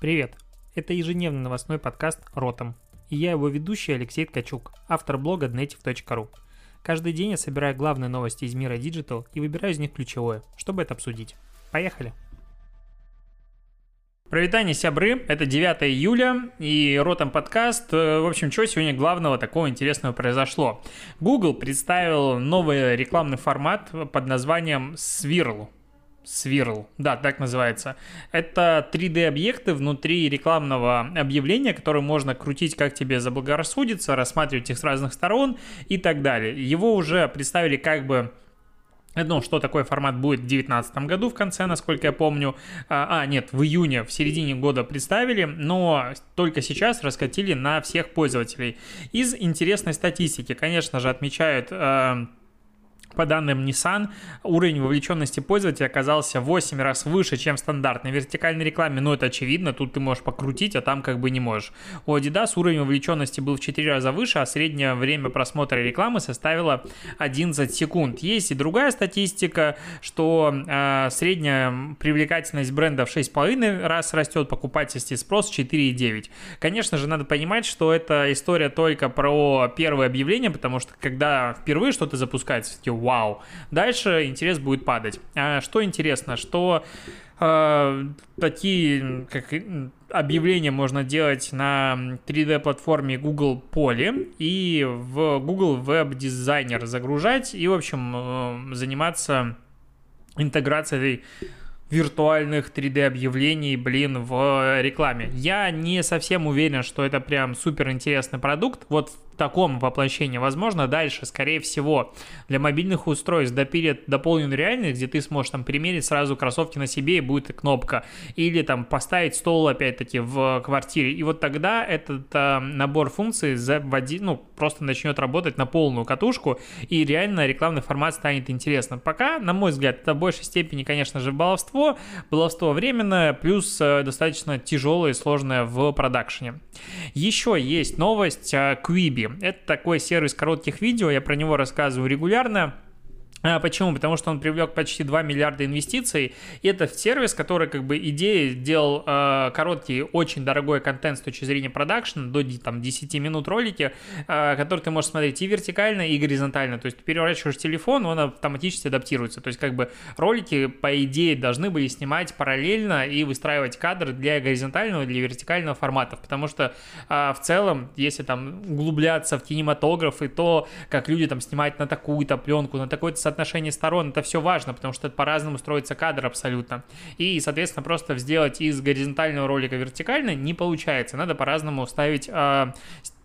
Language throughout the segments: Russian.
Привет! Это ежедневный новостной подкаст «Ротом». И я его ведущий Алексей Ткачук, автор блога dnetiv.ru. Каждый день я собираю главные новости из мира Digital и выбираю из них ключевое, чтобы это обсудить. Поехали! Провитание сябры, это 9 июля и Ротом подкаст. Э, в общем, что сегодня главного такого интересного произошло? Google представил новый рекламный формат под названием Swirl. Swirl, да, так называется. Это 3D-объекты внутри рекламного объявления, которые можно крутить как тебе заблагорассудится, рассматривать их с разных сторон и так далее. Его уже представили как бы ну, что такой формат будет в 2019 году в конце, насколько я помню. А, а, нет, в июне, в середине года представили, но только сейчас раскатили на всех пользователей. Из интересной статистики, конечно же, отмечают... Э, по данным Nissan, уровень вовлеченности пользователя оказался в 8 раз выше, чем в стандартной вертикальной рекламе. Но это очевидно, тут ты можешь покрутить, а там как бы не можешь. У Adidas уровень вовлеченности был в 4 раза выше, а среднее время просмотра рекламы составило 11 секунд. Есть и другая статистика, что э, средняя привлекательность бренда в 6,5 раз растет, покупательский спрос 4,9. Конечно же, надо понимать, что это история только про первое объявление, потому что когда впервые что-то запускается, вау. Дальше интерес будет падать. А что интересно, что э, такие как объявления можно делать на 3D-платформе Google Poly и в Google Web Designer загружать и, в общем, э, заниматься интеграцией виртуальных 3D-объявлений, блин, в рекламе. Я не совсем уверен, что это прям супер интересный продукт. Вот таком воплощении. Возможно, дальше, скорее всего, для мобильных устройств допилят дополненную реальность, где ты сможешь там примерить сразу кроссовки на себе и будет кнопка. Или там поставить стол, опять-таки, в квартире. И вот тогда этот э, набор функций заводи, ну, просто начнет работать на полную катушку, и реально рекламный формат станет интересным. Пока, на мой взгляд, это в большей степени, конечно же, баловство. Баловство временное, плюс э, достаточно тяжелое и сложное в продакшене. Еще есть новость о Quibi. Это такой сервис коротких видео, я про него рассказываю регулярно. А, почему? Потому что он привлек почти 2 миллиарда инвестиций. И это сервис, который как бы идея делал э, короткий, очень дорогой контент с точки зрения продакшн, до там, 10 минут ролики, э, который ты можешь смотреть и вертикально, и горизонтально. То есть ты переворачиваешь телефон, он автоматически адаптируется. То есть как бы ролики, по идее, должны были снимать параллельно и выстраивать кадры для горизонтального, для вертикального форматов. Потому что э, в целом, если там углубляться в кинематограф и то, как люди там снимают на такую-то пленку, на такой-то соотношение сторон, это все важно, потому что это по-разному строится кадр абсолютно. И, соответственно, просто сделать из горизонтального ролика вертикальный не получается. Надо по-разному ставить э,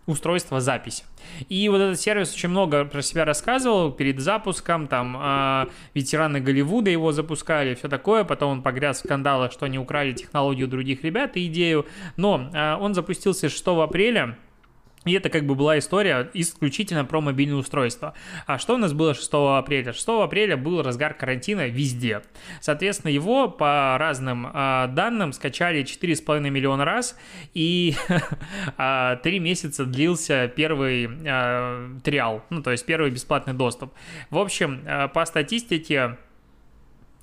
устройство записи. И вот этот сервис очень много про себя рассказывал перед запуском, там э, ветераны Голливуда его запускали, все такое, потом он погряз в скандалах, что они украли технологию других ребят и идею, но э, он запустился 6 апреля, и это как бы была история исключительно про мобильное устройство. А что у нас было 6 апреля? 6 апреля был разгар карантина везде. Соответственно, его по разным э, данным скачали 4,5 миллиона раз, и э, 3 месяца длился первый э, триал, ну то есть первый бесплатный доступ. В общем, по статистике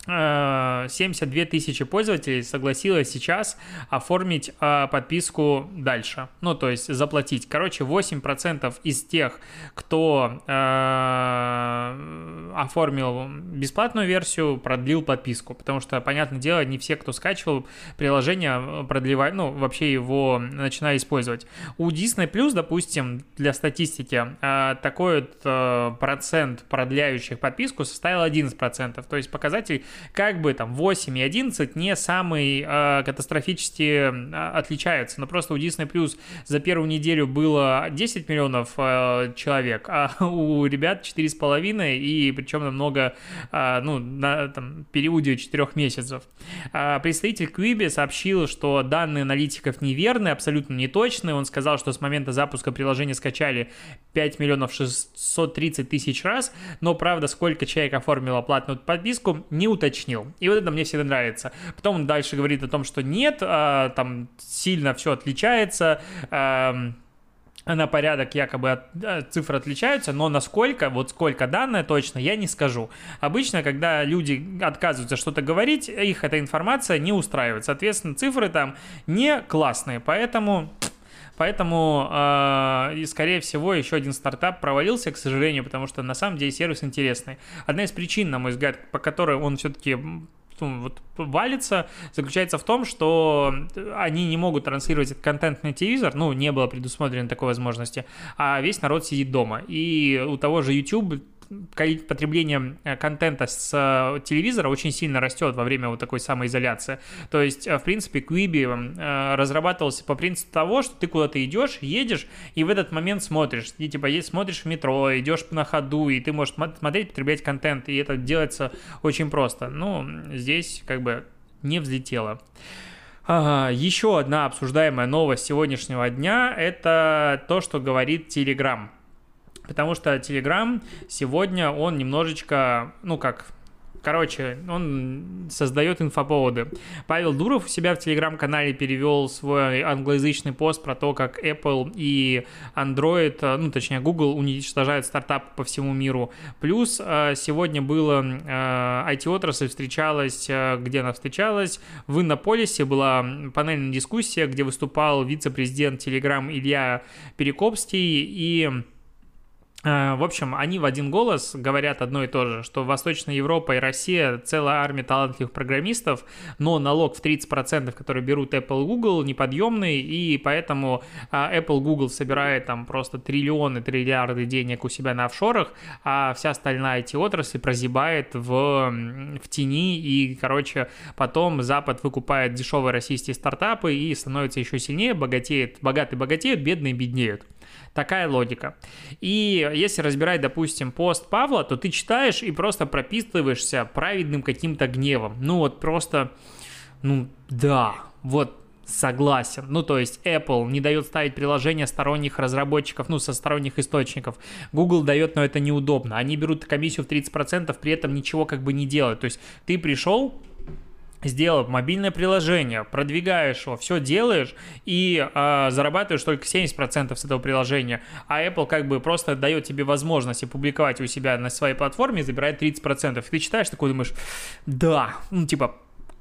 72 тысячи пользователей согласилось сейчас оформить э, подписку дальше. Ну, то есть заплатить. Короче, 8% из тех, кто э, оформил бесплатную версию, продлил подписку. Потому что, понятное дело, не все, кто скачивал приложение, продлевают, ну, вообще его начинали использовать. У Disney Plus, допустим, для статистики, э, такой вот, э, процент продляющих подписку составил 11%. То есть показатель как бы там 8 и 11 не самый э, катастрофически э, отличаются, но просто у Disney Plus за первую неделю было 10 миллионов э, человек, а у ребят 4,5 и причем намного, э, ну, на там, периоде 4 месяцев. Э, представитель Quibi сообщил, что данные аналитиков неверны, абсолютно неточны. Он сказал, что с момента запуска приложения скачали 5 миллионов 630 тысяч раз, но правда, сколько человек оформило платную подписку, не уточнил. И вот это мне всегда нравится. Потом он дальше говорит о том, что нет, а, там сильно все отличается. А, на порядок якобы от, цифры отличаются, но насколько, вот сколько данные точно, я не скажу. Обычно, когда люди отказываются что-то говорить, их эта информация не устраивает. Соответственно, цифры там не классные, поэтому... Поэтому, э, и, скорее всего, еще один стартап провалился, к сожалению, потому что на самом деле сервис интересный. Одна из причин, на мой взгляд, по которой он все-таки ну, вот, валится, заключается в том, что они не могут транслировать этот контент на телевизор, ну, не было предусмотрено такой возможности, а весь народ сидит дома. И у того же YouTube потребление э, контента с э, телевизора очень сильно растет во время вот такой самоизоляции. То есть, э, в принципе, Quibi разрабатывался по принципу того, что ты куда-то идешь, едешь, и в этот момент смотришь. И типа смотришь в метро, идешь на ходу, и ты можешь смотреть, потреблять контент, и это делается очень просто. Ну, здесь как бы не взлетело. Ага, еще одна обсуждаемая новость сегодняшнего дня – это то, что говорит Telegram. Потому что Telegram сегодня, он немножечко, ну как, Короче, он создает инфоповоды. Павел Дуров у себя в телеграм-канале перевел свой англоязычный пост про то, как Apple и Android, э, ну, точнее, Google уничтожают стартапы по всему миру. Плюс э, сегодня было IT-отрасль э, встречалась, где она встречалась, в Иннополисе была панельная дискуссия, где выступал вице-президент Telegram Илья Перекопский и в общем, они в один голос говорят одно и то же, что Восточная Европа и Россия целая армия талантливых программистов, но налог в 30%, который берут Apple Google, неподъемный, и поэтому а, Apple Google собирает там просто триллионы, триллиарды денег у себя на офшорах, а вся остальная IT-отрасль прозябает в, в тени, и, короче, потом Запад выкупает дешевые российские стартапы и становится еще сильнее, богатеет, богатые богатеют, бедные беднеют. Такая логика. И если разбирать, допустим, пост Павла, то ты читаешь и просто прописываешься праведным каким-то гневом. Ну вот просто, ну да, вот согласен. Ну, то есть Apple не дает ставить приложения сторонних разработчиков, ну, со сторонних источников. Google дает, но это неудобно. Они берут комиссию в 30%, при этом ничего как бы не делают. То есть ты пришел, сделав мобильное приложение, продвигаешь его, все делаешь и э, зарабатываешь только 70% с этого приложения, а Apple как бы просто дает тебе возможность опубликовать у себя на своей платформе и забирает 30%. И ты читаешь такой, думаешь, да, ну типа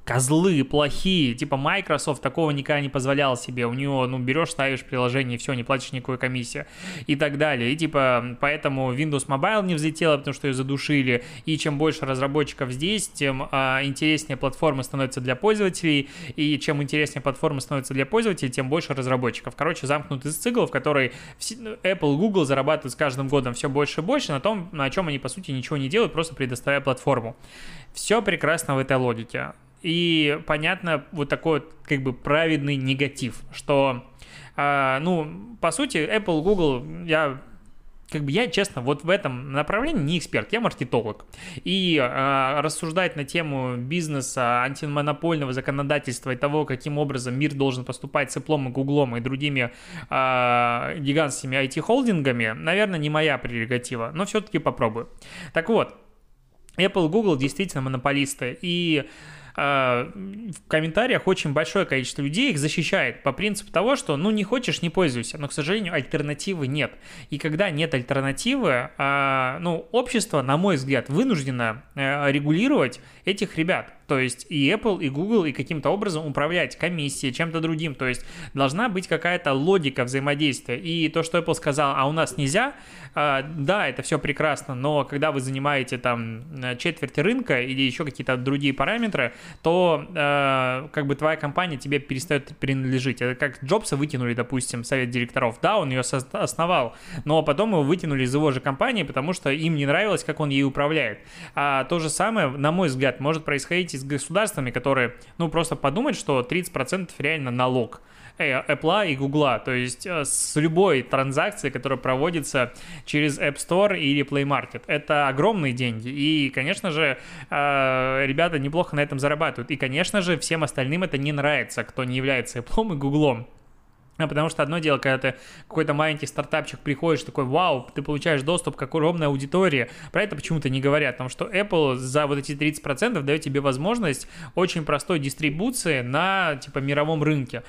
козлы плохие, типа Microsoft такого никогда не позволял себе, у него, ну, берешь, ставишь приложение, все, не платишь никакой комиссии и так далее, и типа, поэтому Windows Mobile не взлетела, потому что ее задушили, и чем больше разработчиков здесь, тем а, интереснее платформа становится для пользователей, и чем интереснее платформа становится для пользователей, тем больше разработчиков. Короче, замкнутый цикл, в который Apple, Google зарабатывают с каждым годом все больше и больше на том, на чем они, по сути, ничего не делают, просто предоставляя платформу. Все прекрасно в этой логике. И понятно вот такой вот как бы праведный негатив, что, э, ну, по сути, Apple, Google, я как бы я, честно, вот в этом направлении не эксперт, я маркетолог. И э, рассуждать на тему бизнеса, антимонопольного законодательства и того, каким образом мир должен поступать с Apple, Гуглом и другими э, гигантскими IT-холдингами, наверное, не моя прерогатива, но все-таки попробую. Так вот, Apple, Google действительно монополисты, и в комментариях очень большое количество людей их защищает по принципу того, что ну не хочешь, не пользуйся, но, к сожалению, альтернативы нет. И когда нет альтернативы, а, ну, общество, на мой взгляд, вынуждено э, регулировать этих ребят. То есть и Apple, и Google, и каким-то образом управлять комиссией, чем-то другим. То есть должна быть какая-то логика взаимодействия. И то, что Apple сказал, а у нас нельзя, а, да, это все прекрасно, но когда вы занимаете там четверть рынка или еще какие-то другие параметры, то а, как бы твоя компания тебе перестает принадлежить. Это как Джобса вытянули, допустим, совет директоров. Да, он ее основал, но потом его вытянули из его же компании, потому что им не нравилось, как он ей управляет. А то же самое, на мой взгляд, может происходить с государствами, которые, ну, просто подумают, что 30% реально налог. Э, Apple и Google, то есть э, с любой транзакции, которая проводится через App Store или Play Market. Это огромные деньги, и, конечно же, э, ребята неплохо на этом зарабатывают. И, конечно же, всем остальным это не нравится, кто не является Apple и Google. А потому что одно дело, когда ты какой-то маленький стартапчик приходишь, такой, вау, ты получаешь доступ к огромной аудитории. Про это почему-то не говорят, потому что Apple за вот эти 30% дает тебе возможность очень простой дистрибуции на, типа, мировом рынке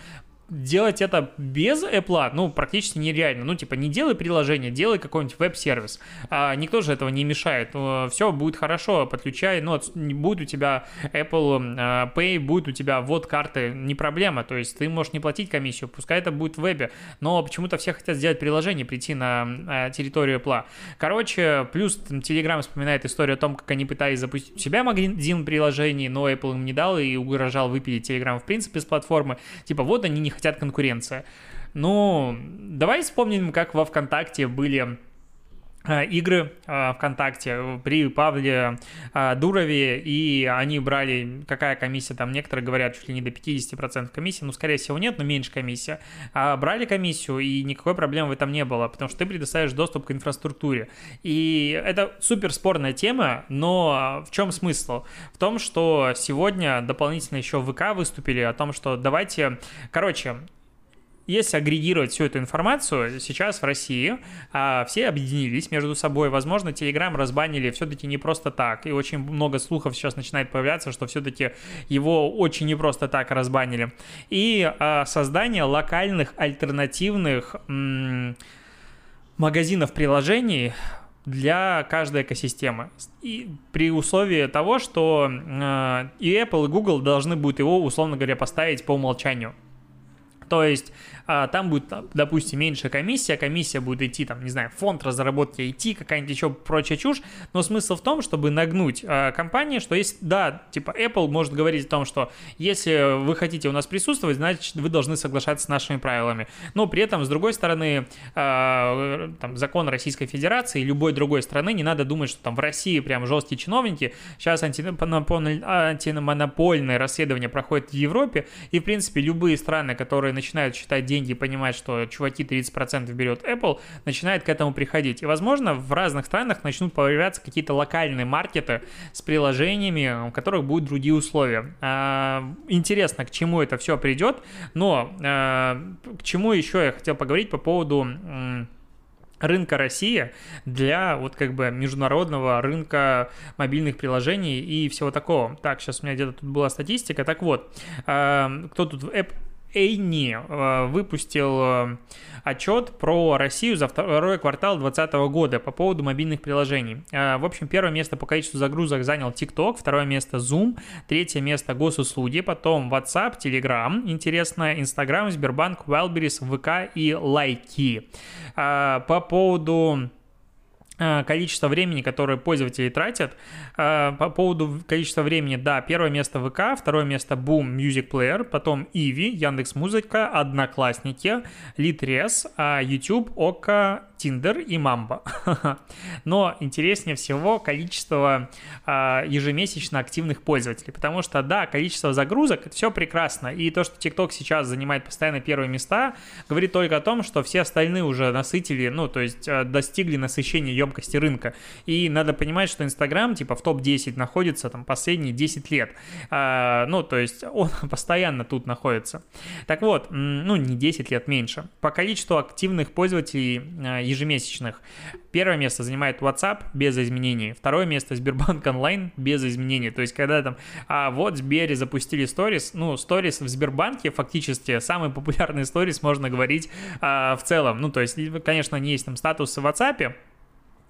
делать это без Apple, ну, практически нереально. Ну, типа, не делай приложение, делай какой-нибудь веб-сервис. А никто же этого не мешает. Все будет хорошо, подключай, ну, будет у тебя Apple а, Pay, будет у тебя вот карты, не проблема. То есть ты можешь не платить комиссию, пускай это будет в вебе. Но почему-то все хотят сделать приложение, прийти на а, территорию Apple. Короче, плюс там, Telegram вспоминает историю о том, как они пытались запустить у себя магазин приложений, но Apple им не дал и угрожал выпилить Telegram в принципе с платформы. Типа, вот они не хотят конкуренция. Ну, давай вспомним, как во ВКонтакте были игры а, ВКонтакте при Павле а, Дурове, и они брали, какая комиссия, там некоторые говорят, чуть ли не до 50% комиссии, ну, скорее всего, нет, но меньше комиссия, а брали комиссию, и никакой проблемы в этом не было, потому что ты предоставишь доступ к инфраструктуре. И это супер спорная тема, но в чем смысл? В том, что сегодня дополнительно еще ВК выступили о том, что давайте, короче, если агрегировать всю эту информацию, сейчас в России а, все объединились между собой. Возможно, Telegram разбанили все-таки не просто так. И очень много слухов сейчас начинает появляться, что все-таки его очень не просто так разбанили. И а, создание локальных альтернативных м- магазинов приложений для каждой экосистемы. И при условии того, что э, и Apple, и Google должны будут его, условно говоря, поставить по умолчанию. То есть а, там будет, допустим, меньше комиссия, комиссия будет идти, там, не знаю, фонд разработки IT, какая-нибудь еще прочая чушь, но смысл в том, чтобы нагнуть а, компании, что есть, да, типа Apple может говорить о том, что если вы хотите у нас присутствовать, значит, вы должны соглашаться с нашими правилами, но при этом, с другой стороны, а, там, закон Российской Федерации и любой другой страны, не надо думать, что там в России прям жесткие чиновники, сейчас антимонопольное расследование проходит в Европе, и, в принципе, любые страны, которые начинают считать деньги деньги и понимать, что чуваки 30% берет Apple, начинает к этому приходить. И, возможно, в разных странах начнут появляться какие-то локальные маркеты с приложениями, у которых будут другие условия. А, интересно, к чему это все придет, но а, к чему еще я хотел поговорить по поводу рынка России для вот как бы международного рынка мобильных приложений и всего такого. Так, сейчас у меня где-то тут была статистика. Так вот, а, кто тут? App Эйни э, выпустил э, отчет про Россию за второй квартал 2020 года по поводу мобильных приложений. Э, в общем, первое место по количеству загрузок занял TikTok, второе место Zoom, третье место госуслуги, потом WhatsApp, Telegram, интересно, Instagram, Сбербанк, Wildberries, ВК и Лайки. По поводу количество времени, которое пользователи тратят. Э, по поводу количества времени, да, первое место ВК, второе место Boom Music Player, потом Иви, Яндекс Музыка, Одноклассники, а YouTube, Ока, Tinder и Mamba. Но интереснее всего количество а, ежемесячно активных пользователей, потому что, да, количество загрузок, это все прекрасно, и то, что TikTok сейчас занимает постоянно первые места, говорит только о том, что все остальные уже насытили, ну, то есть а, достигли насыщения емкости рынка, и надо понимать, что Instagram, типа, в топ-10 находится там последние 10 лет, а, ну, то есть он постоянно тут находится. Так вот, ну, не 10 лет меньше. По количеству активных пользователей ежемесячных. Первое место занимает WhatsApp без изменений. Второе место Сбербанк онлайн без изменений. То есть, когда там, а вот Сбере запустили сторис, ну, сторис в Сбербанке фактически самый популярный сторис, можно говорить а, в целом. Ну, то есть, конечно, не есть там статусы в WhatsApp,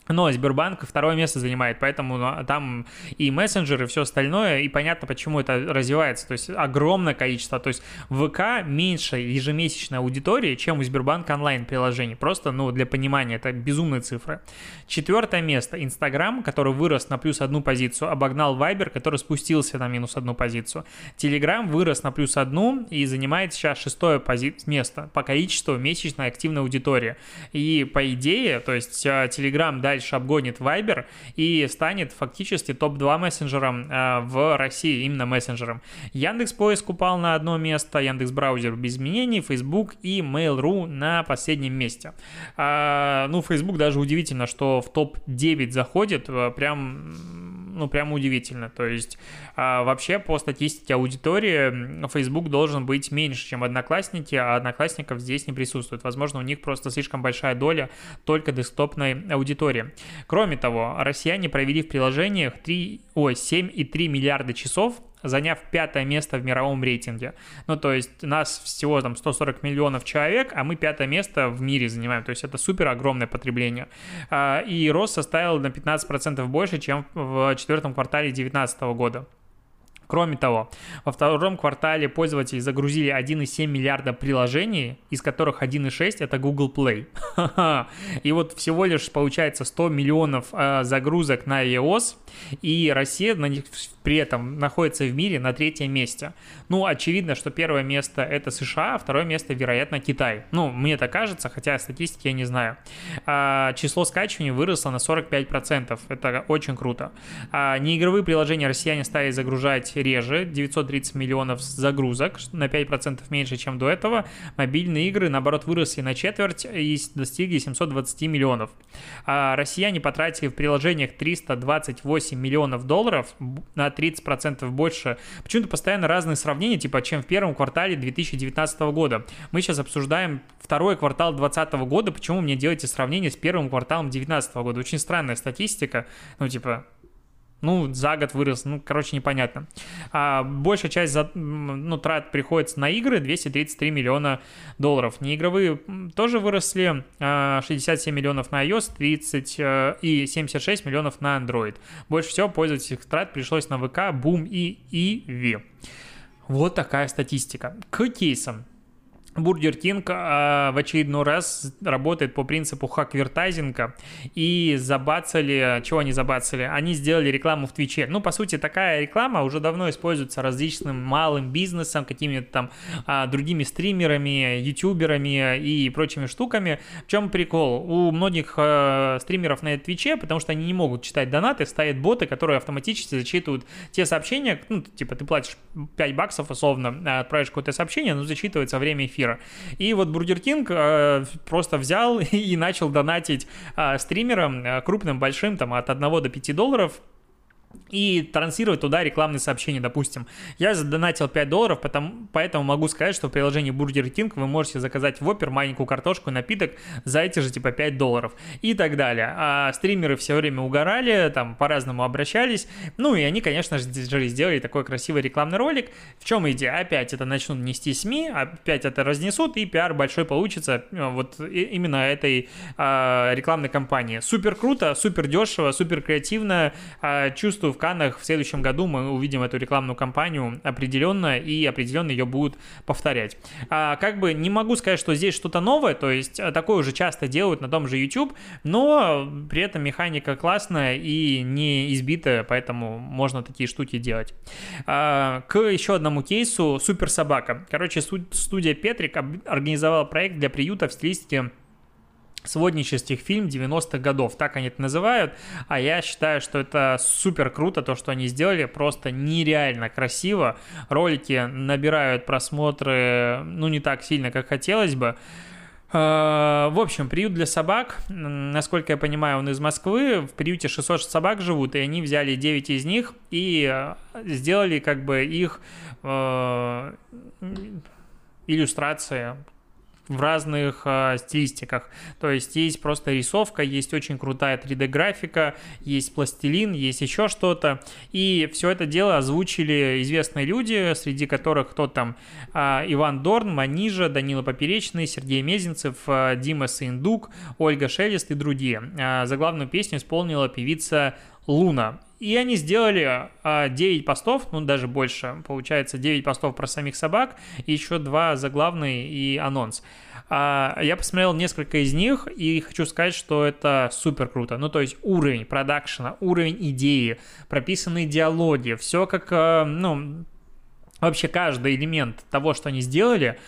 но Сбербанк второе место занимает, поэтому ну, там и мессенджеры, и все остальное, и понятно, почему это развивается. То есть огромное количество. То есть ВК меньше ежемесячной аудитории, чем у Сбербанка онлайн-приложений. Просто, ну, для понимания, это безумные цифры. Четвертое место. Инстаграм, который вырос на плюс одну позицию, обогнал Вайбер, который спустился на минус одну позицию. Телеграм вырос на плюс одну и занимает сейчас шестое пози- место по количеству месячной активной аудитории. И по идее, то есть Телеграм дальше дальше обгонит Viber и станет фактически топ-2 мессенджером э, в России, именно мессенджером. Яндекс Поиск упал на одно место, Яндекс Браузер без изменений, Facebook и Mail.ru на последнем месте. А, ну, Facebook даже удивительно, что в топ-9 заходит, э, прям ну, прям удивительно. То есть а, вообще по статистике аудитории Facebook должен быть меньше, чем Одноклассники, а Одноклассников здесь не присутствует. Возможно, у них просто слишком большая доля только десктопной аудитории. Кроме того, россияне провели в приложениях 3, ой, 7,3 миллиарда часов заняв пятое место в мировом рейтинге. Ну, то есть нас всего там 140 миллионов человек, а мы пятое место в мире занимаем. То есть это супер огромное потребление. А, и рост составил на 15% больше, чем в четвертом квартале 2019 года. Кроме того, во втором квартале пользователи загрузили 1,7 миллиарда приложений, из которых 1,6 это Google Play. И вот всего лишь получается 100 миллионов э, загрузок на iOS, и Россия на них при этом находится в мире на третьем месте. Ну, очевидно, что первое место это США, а второе место, вероятно, Китай. Ну, мне так кажется, хотя статистики я не знаю. А, число скачиваний выросло на 45%. Это очень круто. А, неигровые приложения россияне стали загружать реже, 930 миллионов загрузок, на 5% меньше, чем до этого. Мобильные игры, наоборот, выросли на четверть и достигли 720 миллионов. А россияне потратили в приложениях 328 миллионов долларов на 30% больше. Почему-то постоянно разные сравнения, типа, чем в первом квартале 2019 года. Мы сейчас обсуждаем второй квартал 2020 года, почему мне делаете сравнение с первым кварталом 2019 года? Очень странная статистика. Ну, типа, ну, за год вырос, ну, короче, непонятно. А большая часть за, ну, трат приходится на игры, 233 миллиона долларов. Неигровые тоже выросли, 67 а, миллионов на iOS, 30 э, и 76 миллионов на Android. Больше всего пользовательских трат пришлось на ВК, Boom и ivi. Вот такая статистика. К кейсам. Бургер Кинг а, в очередной раз работает по принципу hackvertising а и забацали, чего они забацали? Они сделали рекламу в Твиче. Ну, по сути, такая реклама уже давно используется различным малым бизнесом, какими-то там а, другими стримерами, ютуберами и прочими штуками. В чем прикол? У многих а, стримеров на Твиче, потому что они не могут читать донаты, ставят боты, которые автоматически зачитывают те сообщения, ну, типа, ты платишь 5 баксов, условно, отправишь какое-то сообщение, но зачитывается время эфира эфира. И вот Бургер Кинг э, просто взял и начал донатить э, стримерам э, крупным, большим, там от 1 до 5 долларов, и транслировать туда рекламные сообщения, допустим. Я задонатил 5 долларов, потому, поэтому могу сказать, что в приложении Burger King вы можете заказать в Опер маленькую картошку, напиток за эти же типа 5 долларов и так далее. А стримеры все время угорали, там по-разному обращались, ну и они, конечно же, сделали такой красивый рекламный ролик. В чем идея? Опять это начнут нести СМИ, опять это разнесут, и пиар большой получится э, вот именно этой а, рекламной кампании. Супер круто, супер дешево, супер креативно, а, чувствую в Каннах в следующем году мы увидим эту рекламную кампанию определенно, и определенно ее будут повторять. А, как бы не могу сказать, что здесь что-то новое, то есть э, такое уже часто делают на том же YouTube, но при этом механика классная и не избитая, поэтому можно такие штуки делать. А, к еще одному кейсу «Супер собака». Короче, студия Петрик организовала проект для приюта в стилистике своднических фильм 90-х годов, так они это называют, а я считаю, что это супер круто, то, что они сделали, просто нереально красиво, ролики набирают просмотры, ну, не так сильно, как хотелось бы, а, в общем, приют для собак, насколько я понимаю, он из Москвы, в приюте 600 собак живут, и они взяли 9 из них и сделали как бы их э, иллюстрации в разных э, стилистиках. То есть есть просто рисовка, есть очень крутая 3D-графика, есть пластилин, есть еще что-то. И все это дело озвучили известные люди, среди которых кто там э, Иван Дорн, Манижа, Данила Поперечный, Сергей Мезенцев, э, Дима Сындук, Ольга Шелест и другие. Э, заглавную песню исполнила певица Луна. И они сделали а, 9 постов, ну даже больше, получается 9 постов про самих собак, и еще два заглавные и анонс. А, я посмотрел несколько из них и хочу сказать, что это супер круто. Ну то есть уровень продакшена, уровень идеи, прописанные диалоги, все как, а, ну, вообще каждый элемент того, что они сделали,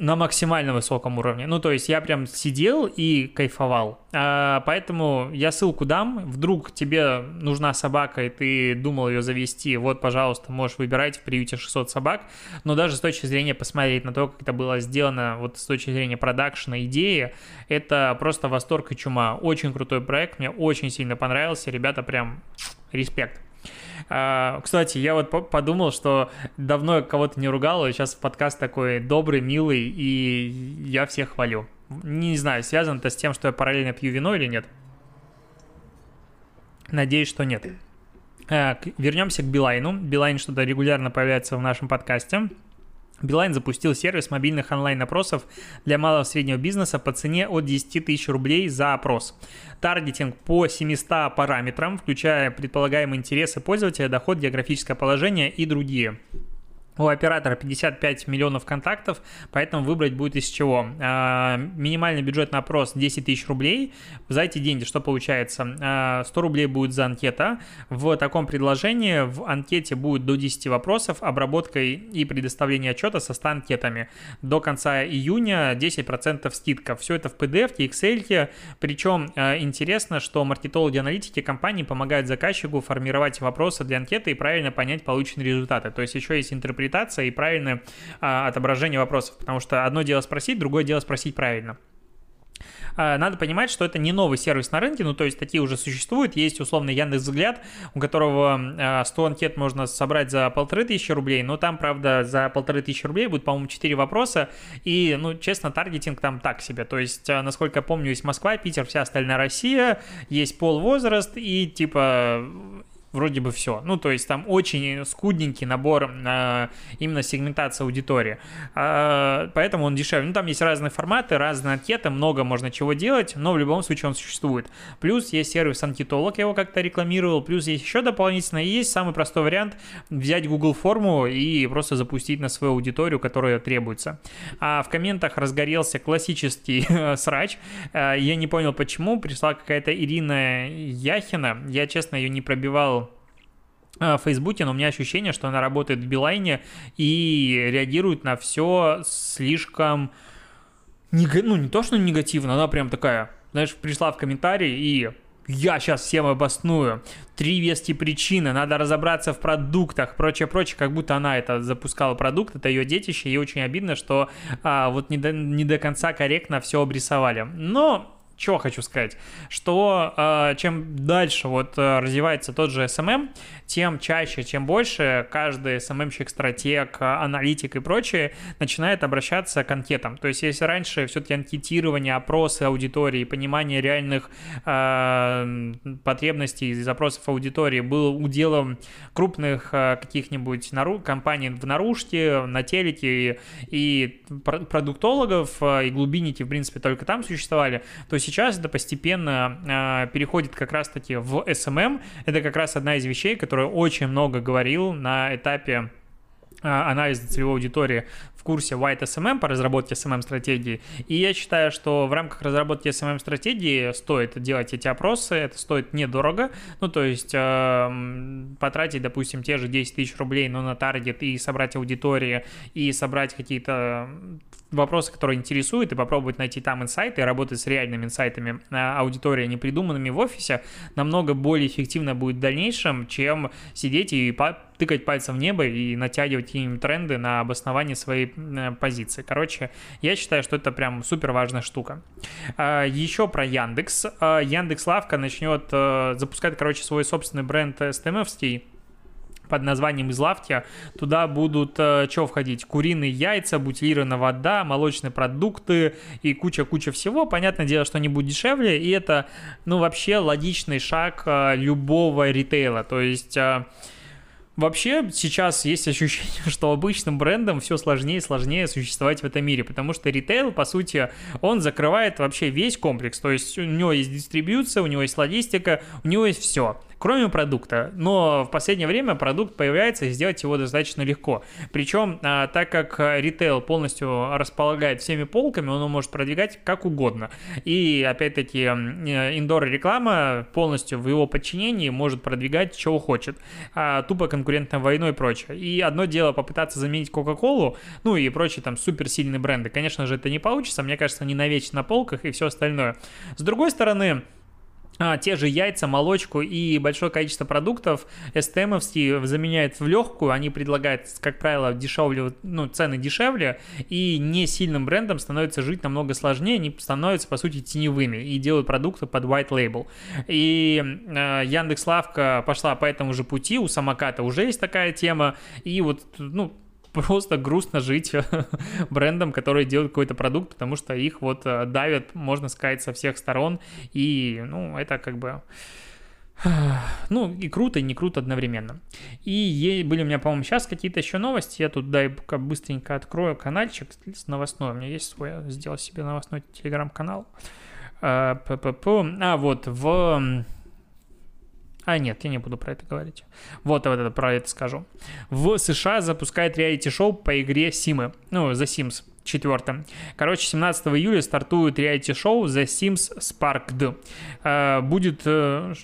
на максимально высоком уровне. Ну, то есть я прям сидел и кайфовал. А, поэтому я ссылку дам. Вдруг тебе нужна собака, и ты думал ее завести, вот, пожалуйста, можешь выбирать в приюте 600 собак. Но даже с точки зрения посмотреть на то, как это было сделано, вот с точки зрения продакшена, идеи, это просто восторг и чума. Очень крутой проект, мне очень сильно понравился. Ребята прям респект. А, кстати, я вот подумал, что давно кого-то не ругал, и сейчас подкаст такой добрый, милый, и я всех хвалю. Не знаю, связано это с тем, что я параллельно пью вино или нет. Надеюсь, что нет. Вернемся к Билайну. Билайн что-то регулярно появляется в нашем подкасте. Билайн запустил сервис мобильных онлайн-опросов для малого и среднего бизнеса по цене от 10 тысяч рублей за опрос. Таргетинг по 700 параметрам, включая предполагаемые интересы пользователя, доход, географическое положение и другие. У оператора 55 миллионов контактов, поэтому выбрать будет из чего. А, минимальный бюджет на опрос 10 тысяч рублей. За эти деньги что получается? 100 а, рублей будет за анкета. В таком предложении в анкете будет до 10 вопросов, обработкой и предоставление отчета со 100 анкетами. До конца июня 10% скидка. Все это в PDF, Excel. Причем интересно, что маркетологи-аналитики компании помогают заказчику формировать вопросы для анкеты и правильно понять полученные результаты. То есть еще есть интерпретация интерпретация и правильное а, отображение вопросов, потому что одно дело спросить, другое дело спросить правильно а, надо понимать, что это не новый сервис на рынке, ну, то есть такие уже существуют. Есть условно Яндекс Взгляд, у которого 100 а, анкет можно собрать за полторы тысячи рублей, но там, правда, за полторы тысячи рублей будет, по-моему, 4 вопроса, и, ну, честно, таргетинг там так себе. То есть, насколько я помню, есть Москва, Питер, вся остальная Россия, есть пол, возраст, и, типа, вроде бы все. Ну, то есть там очень скудненький набор э, именно сегментации аудитории. Э, поэтому он дешевле. Ну, там есть разные форматы, разные анкеты, много можно чего делать, но в любом случае он существует. Плюс есть сервис анкетолог, я его как-то рекламировал, плюс есть еще дополнительно, и есть самый простой вариант взять Google форму и просто запустить на свою аудиторию, которая требуется. А в комментах разгорелся классический срач. Э, я не понял, почему. Пришла какая-то Ирина Яхина. Я, честно, ее не пробивал в Фейсбуке, но у меня ощущение, что она работает в Билайне и реагирует на все слишком, ну не то, что негативно, она прям такая, знаешь, пришла в комментарии и я сейчас всем обосную. Три вести причины, надо разобраться в продуктах, прочее, прочее, как будто она это запускала продукт, это ее детище, и очень обидно, что а, вот не до, не до конца корректно все обрисовали. Но чего хочу сказать, что э, чем дальше вот э, развивается тот же SMM, тем чаще, чем больше каждый SMM-щик, стратег, аналитик и прочее начинает обращаться к анкетам. То есть если раньше все-таки анкетирование, опросы аудитории, понимание реальных э, потребностей и запросов аудитории было уделом крупных э, каких-нибудь нару- компаний в наружке, на телеке и, и продуктологов, э, и глубинники, в принципе, только там существовали, то есть сейчас это постепенно э, переходит как раз-таки в SMM. Это как раз одна из вещей, которую очень много говорил на этапе а, анализа целевой аудитории в курсе White SMM по разработке SMM-стратегии. И я считаю, что в рамках разработки SMM-стратегии стоит делать эти опросы, это стоит недорого. Ну, то есть э, потратить, допустим, те же 10 тысяч рублей, но на таргет и собрать аудитории, и собрать какие-то вопросы, которые интересуют, и попробовать найти там инсайты, работать с реальными инсайтами аудитории, не придуманными в офисе, намного более эффективно будет в дальнейшем, чем сидеть и тыкать пальцем в небо и натягивать им тренды на обоснование своей позиции. Короче, я считаю, что это прям супер важная штука. А, Еще про Яндекс. А, Яндекс Лавка начнет э, запускать, короче, свой собственный бренд STM-овский под названием из лавки. Туда будут э, что входить? Куриные яйца, бутилированная вода, молочные продукты и куча-куча всего. Понятное дело, что они будут дешевле, и это, ну, вообще логичный шаг э, любого ритейла. То есть... Э, Вообще сейчас есть ощущение, что обычным брендам все сложнее и сложнее существовать в этом мире, потому что ритейл, по сути, он закрывает вообще весь комплекс. То есть у него есть дистрибьюция, у него есть логистика, у него есть все кроме продукта. Но в последнее время продукт появляется, и сделать его достаточно легко. Причем, а, так как ритейл полностью располагает всеми полками, он может продвигать как угодно. И, опять-таки, индор-реклама полностью в его подчинении может продвигать, чего хочет. А, тупо конкурентной войной и прочее. И одно дело попытаться заменить Кока-Колу, ну и прочие там суперсильные бренды. Конечно же, это не получится. Мне кажется, они навечно на полках и все остальное. С другой стороны, а, те же яйца, молочку и большое количество продуктов STM заменяет в легкую, они предлагают, как правило, дешевле, ну, цены дешевле, и не сильным брендом становится жить намного сложнее, они становятся, по сути, теневыми и делают продукты под white label. И э, Яндекс.Лавка пошла по этому же пути, у самоката уже есть такая тема, и вот, ну, просто грустно жить брендом, который делает какой-то продукт, потому что их вот э, давят, можно сказать, со всех сторон, и, ну, это как бы Ну, и круто, и не круто одновременно. И были у меня, по-моему, сейчас какие-то еще новости. Я тут, дай быстренько открою каналчик с новостной. У меня есть свой, сделал себе новостной телеграм-канал. А, а, вот, в... А, нет, я не буду про это говорить. Вот, вот это, про это скажу. В США запускает реалити-шоу по игре Симы. Ну, The Sims. Четвертым. Короче, 17 июля стартует реалити-шоу The Sims Sparked. А, будет э,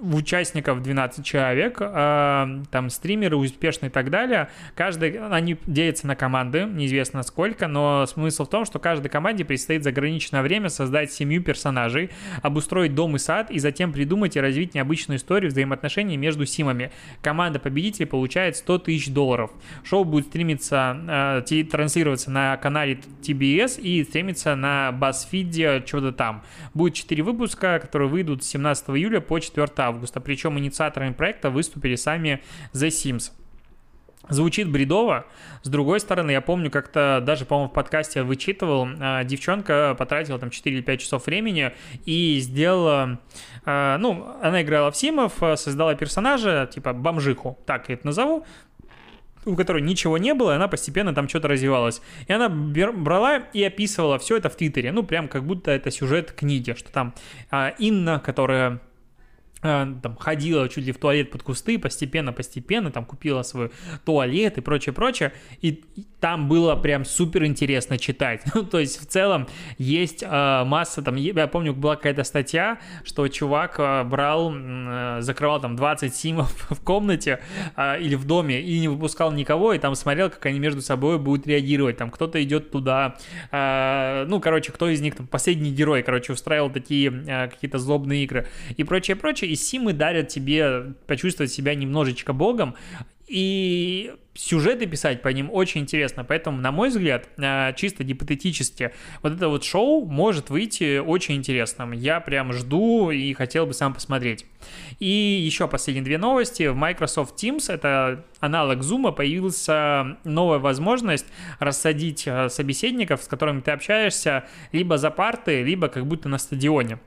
участников 12 человек, э, там стримеры успешные и так далее. Каждый, они делятся на команды, неизвестно сколько, но смысл в том, что каждой команде предстоит за ограниченное время создать семью персонажей, обустроить дом и сад, и затем придумать и развить необычную историю взаимоотношений между симами. Команда победителей получает 100 тысяч долларов. Шоу будет стримиться, э, транслироваться на канале TBS и стримиться на BuzzFeed что-то там. Будет 4 выпуска, которые выйдут с 17 июля по 4 августа. Причем инициаторами проекта выступили сами The Sims. Звучит бредово. С другой стороны, я помню, как-то даже, по-моему, в подкасте вычитывал, э, девчонка потратила там 4 или 5 часов времени и сделала, э, ну, она играла в Симов, а, создала персонажа, типа бомжиху, так я это назову, у которой ничего не было, и она постепенно там что-то развивалась. И она брала и описывала все это в Твиттере, ну, прям как будто это сюжет книги, что там Инна, которая там ходила чуть ли в туалет под кусты, постепенно-постепенно, там купила свой туалет и прочее-прочее, и там было прям супер интересно читать. Ну, то есть в целом есть э, масса, там, я помню, была какая-то статья, что чувак э, брал, э, закрывал там 20 симов в комнате э, или в доме и не выпускал никого, и там смотрел, как они между собой будут реагировать, там кто-то идет туда, э, ну, короче, кто из них там последний герой, короче, устраивал такие э, какие-то злобные игры и прочее-прочее, и симы дарят тебе почувствовать себя немножечко богом, и сюжеты писать по ним очень интересно, поэтому, на мой взгляд, а, чисто гипотетически, вот это вот шоу может выйти очень интересным. Я прям жду и хотел бы сам посмотреть. И еще последние две новости. В Microsoft Teams, это аналог Zoom, появилась новая возможность рассадить а, собеседников, с которыми ты общаешься, либо за парты, либо как будто на стадионе.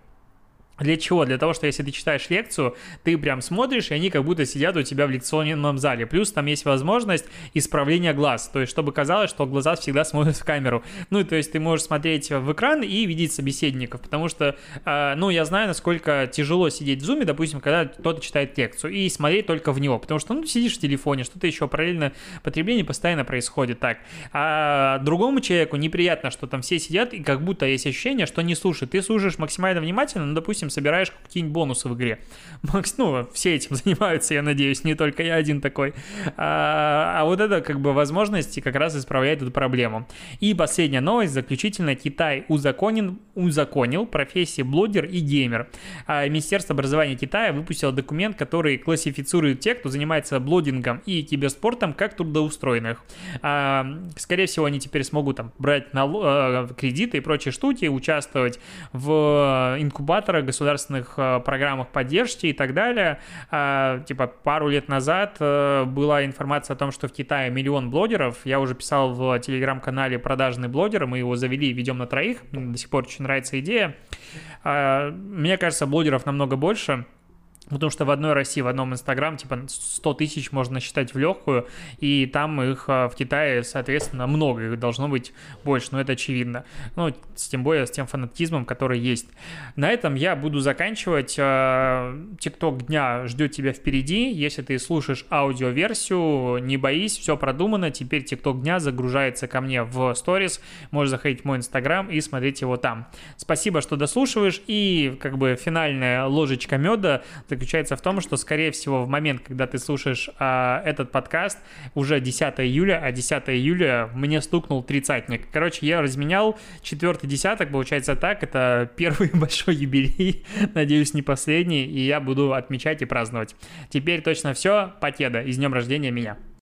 Для чего? Для того, что если ты читаешь лекцию, ты прям смотришь, и они как будто сидят у тебя в лекционном зале. Плюс там есть возможность исправления глаз, то есть чтобы казалось, что глаза всегда смотрят в камеру. Ну, то есть ты можешь смотреть в экран и видеть собеседников, потому что, э, ну, я знаю, насколько тяжело сидеть в зуме, допустим, когда кто-то читает лекцию, и смотреть только в него, потому что, ну, сидишь в телефоне, что-то еще параллельно потребление постоянно происходит так. А другому человеку неприятно, что там все сидят, и как будто есть ощущение, что не слушают. Ты слушаешь максимально внимательно, ну, допустим, собираешь какие-нибудь бонусы в игре. Макс, ну, все этим занимаются, я надеюсь, не только я один такой. А, а вот это как бы возможности как раз исправляет эту проблему. И последняя новость, заключительно, Китай узаконен, узаконил профессии блогер и геймер. А Министерство образования Китая выпустило документ, который классифицирует тех, кто занимается блогингом и киберспортом, как трудоустроенных. А, скорее всего, они теперь смогут там брать на, э, кредиты и прочие штуки, участвовать в инкубаторах государственных э, программах поддержки и так далее. А, типа пару лет назад э, была информация о том, что в Китае миллион блогеров. Я уже писал в телеграм-канале «Продажный блогер», мы его завели и ведем на троих. Мне до сих пор очень нравится идея. А, мне кажется, блогеров намного больше. Потому что в одной России, в одном Инстаграм, типа 100 тысяч можно считать в легкую, и там их а, в Китае, соответственно, много, их должно быть больше, но это очевидно. Ну, тем более с тем фанатизмом, который есть. На этом я буду заканчивать. А, Тикток дня ждет тебя впереди. Если ты слушаешь аудиоверсию, не боись, все продумано. Теперь Тикток дня загружается ко мне в сторис. Можешь заходить в мой Инстаграм и смотреть его там. Спасибо, что дослушиваешь. И как бы финальная ложечка меда заключается в том, что, скорее всего, в момент, когда ты слушаешь а, этот подкаст, уже 10 июля, а 10 июля мне стукнул тридцатник. Короче, я разменял четвертый десяток, получается так, это первый большой юбилей, надеюсь, не последний, и я буду отмечать и праздновать. Теперь точно все, Покеда, и с днем рождения меня.